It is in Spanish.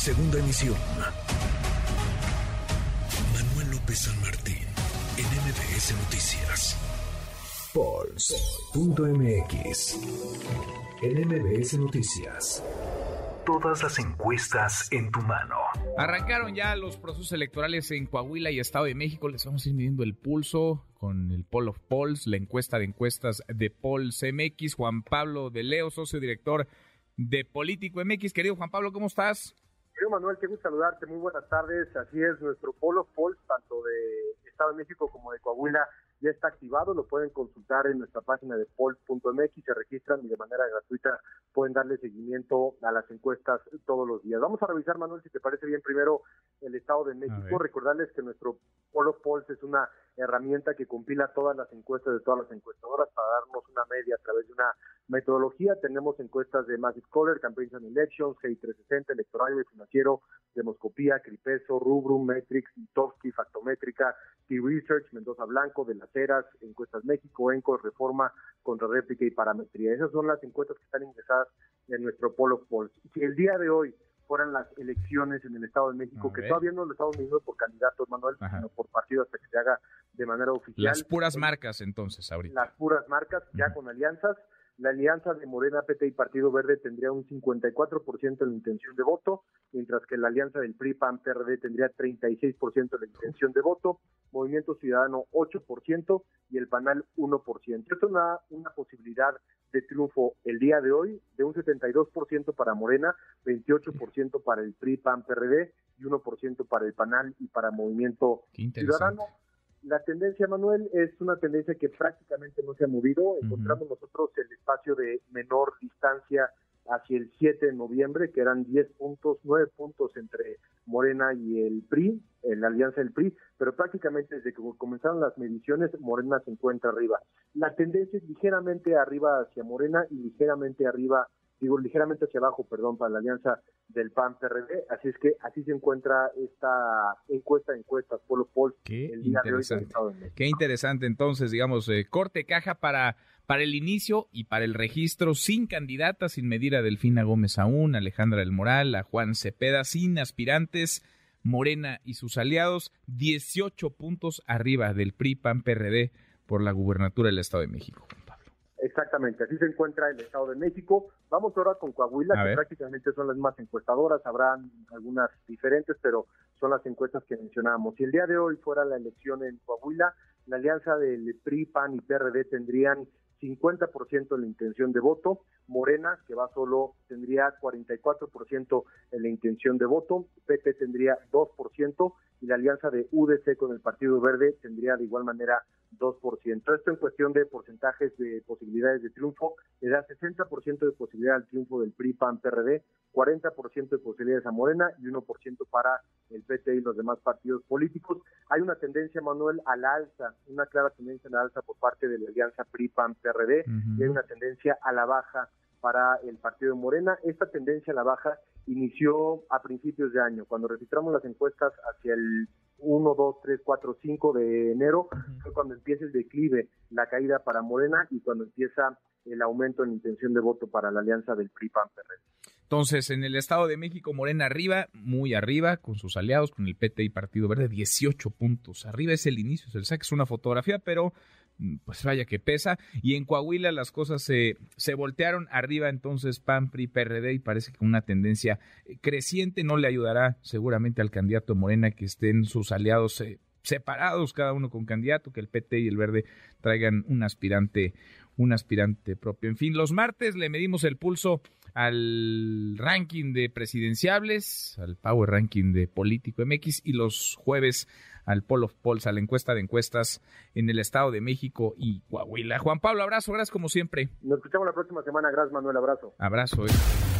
Segunda emisión. Manuel López San Martín, en MBS Noticias. Pulse.mx. En MBS Noticias. Todas las encuestas en tu mano. Arrancaron ya los procesos electorales en Coahuila y Estado de México. Les vamos a ir midiendo el pulso con el Poll of Polls, la encuesta de encuestas de Polls MX. Juan Pablo de Leo, socio director de Político MX. Querido Juan Pablo, ¿cómo estás? Querido Manuel, qué gusto saludarte. Muy buenas tardes. Así es, nuestro Poll of Polls, tanto de Estado de México como de Coahuila, ya está activado. Lo pueden consultar en nuestra página de poll.mx. Se registran y de manera gratuita pueden darle seguimiento a las encuestas todos los días. Vamos a revisar, Manuel, si te parece bien, primero el Estado de México. Recordarles que nuestro Poll of Polls es una herramienta que compila todas las encuestas de todas las encuestadoras para darnos una media a través de una metodología. Tenemos encuestas de Massive Caller, Campaigns and Elections, GI360, Electoral y Financiero, Demoscopía, Cripeso, Rubrum, Metrix, Itovsky, Factométrica, T-Research, Mendoza Blanco, De las Heras, Encuestas México, ENCO, Reforma, Contrarréplica y Parametría. Esas son las encuestas que están ingresadas en nuestro Polo Polls. Si el día de hoy fueran las elecciones en el Estado de México, que todavía no lo estamos midiendo por candidatos, Manuel, sino por partido hasta que se haga de manera oficial. Las puras marcas, entonces, ahorita. Las puras marcas, ya con alianzas. La alianza de Morena, PT y Partido Verde tendría un 54% de la intención de voto, mientras que la alianza del PRI, PAN, PRD tendría 36% de la intención de voto, Movimiento Ciudadano 8% y el PANAL 1%. Esto es una, una posibilidad de triunfo el día de hoy de un 72% para Morena, 28% para el PRI, PAN, PRD y 1% para el PANAL y para Movimiento Ciudadano. La tendencia, Manuel, es una tendencia que prácticamente no se ha movido. Encontramos nosotros el espacio de menor distancia hacia el 7 de noviembre, que eran 10 puntos, 9 puntos entre Morena y el PRI, en la alianza del PRI, pero prácticamente desde que comenzaron las mediciones, Morena se encuentra arriba. La tendencia es ligeramente arriba hacia Morena y ligeramente arriba digo, ligeramente hacia abajo, perdón, para la alianza del PAN-PRD, así es que así se encuentra esta encuesta, encuestas, Polo Poll, el día de hoy Qué interesante, entonces, digamos, eh, corte caja para, para el inicio y para el registro, sin candidatas, sin medir a Delfina Gómez aún, a Alejandra del Moral, a Juan Cepeda, sin aspirantes, Morena y sus aliados, 18 puntos arriba del PRI, PAN-PRD por la gubernatura del Estado de México. Exactamente, así se encuentra el Estado de México. Vamos ahora con Coahuila, que prácticamente son las más encuestadoras, habrán algunas diferentes, pero son las encuestas que mencionamos. Si el día de hoy fuera la elección en Coahuila, la alianza del PRI, PAN y PRD tendrían 50% de la intención de voto, Morena, que va solo, tendría 44% en la intención de voto, PT tendría 2%, y la alianza de UDC con el Partido Verde tendría de igual manera 2%. Esto en cuestión de porcentajes de posibilidades de triunfo, le da 60% de posibilidad al triunfo del PRI, PAN, PRD, 40% de posibilidades a Morena y 1% para el PT y los demás partidos políticos. Hay una tendencia, Manuel, a la alza, una clara tendencia a la alza por parte de la alianza PRI, PAN, PRD, y hay una tendencia a la baja para el partido de Morena. Esta tendencia a la baja inició a principios de año, cuando registramos las encuestas hacia el 1, 2, 3, 4, 5 de enero, fue cuando empieza el declive, la caída para Morena y cuando empieza el aumento en intención de voto para la alianza del PRI-PAN-PRD. Entonces, en el Estado de México, Morena arriba, muy arriba, con sus aliados, con el PT y Partido Verde, 18 puntos. Arriba es el inicio, se saque es una fotografía, pero pues vaya que pesa. Y en Coahuila las cosas se, se voltearon arriba, entonces PAN, PRI, PRD, y parece que una tendencia eh, creciente no le ayudará seguramente al candidato Morena que estén sus aliados eh, separados, cada uno con candidato, que el PT y el Verde traigan un aspirante, un aspirante propio. En fin, los martes le medimos el pulso al ranking de presidenciables, al Power Ranking de Político MX y los jueves al Poll of Polls, a la encuesta de encuestas en el Estado de México y Coahuila. Juan Pablo, abrazo, gracias como siempre. Nos escuchamos la próxima semana, gracias Manuel, abrazo. Abrazo. Eh.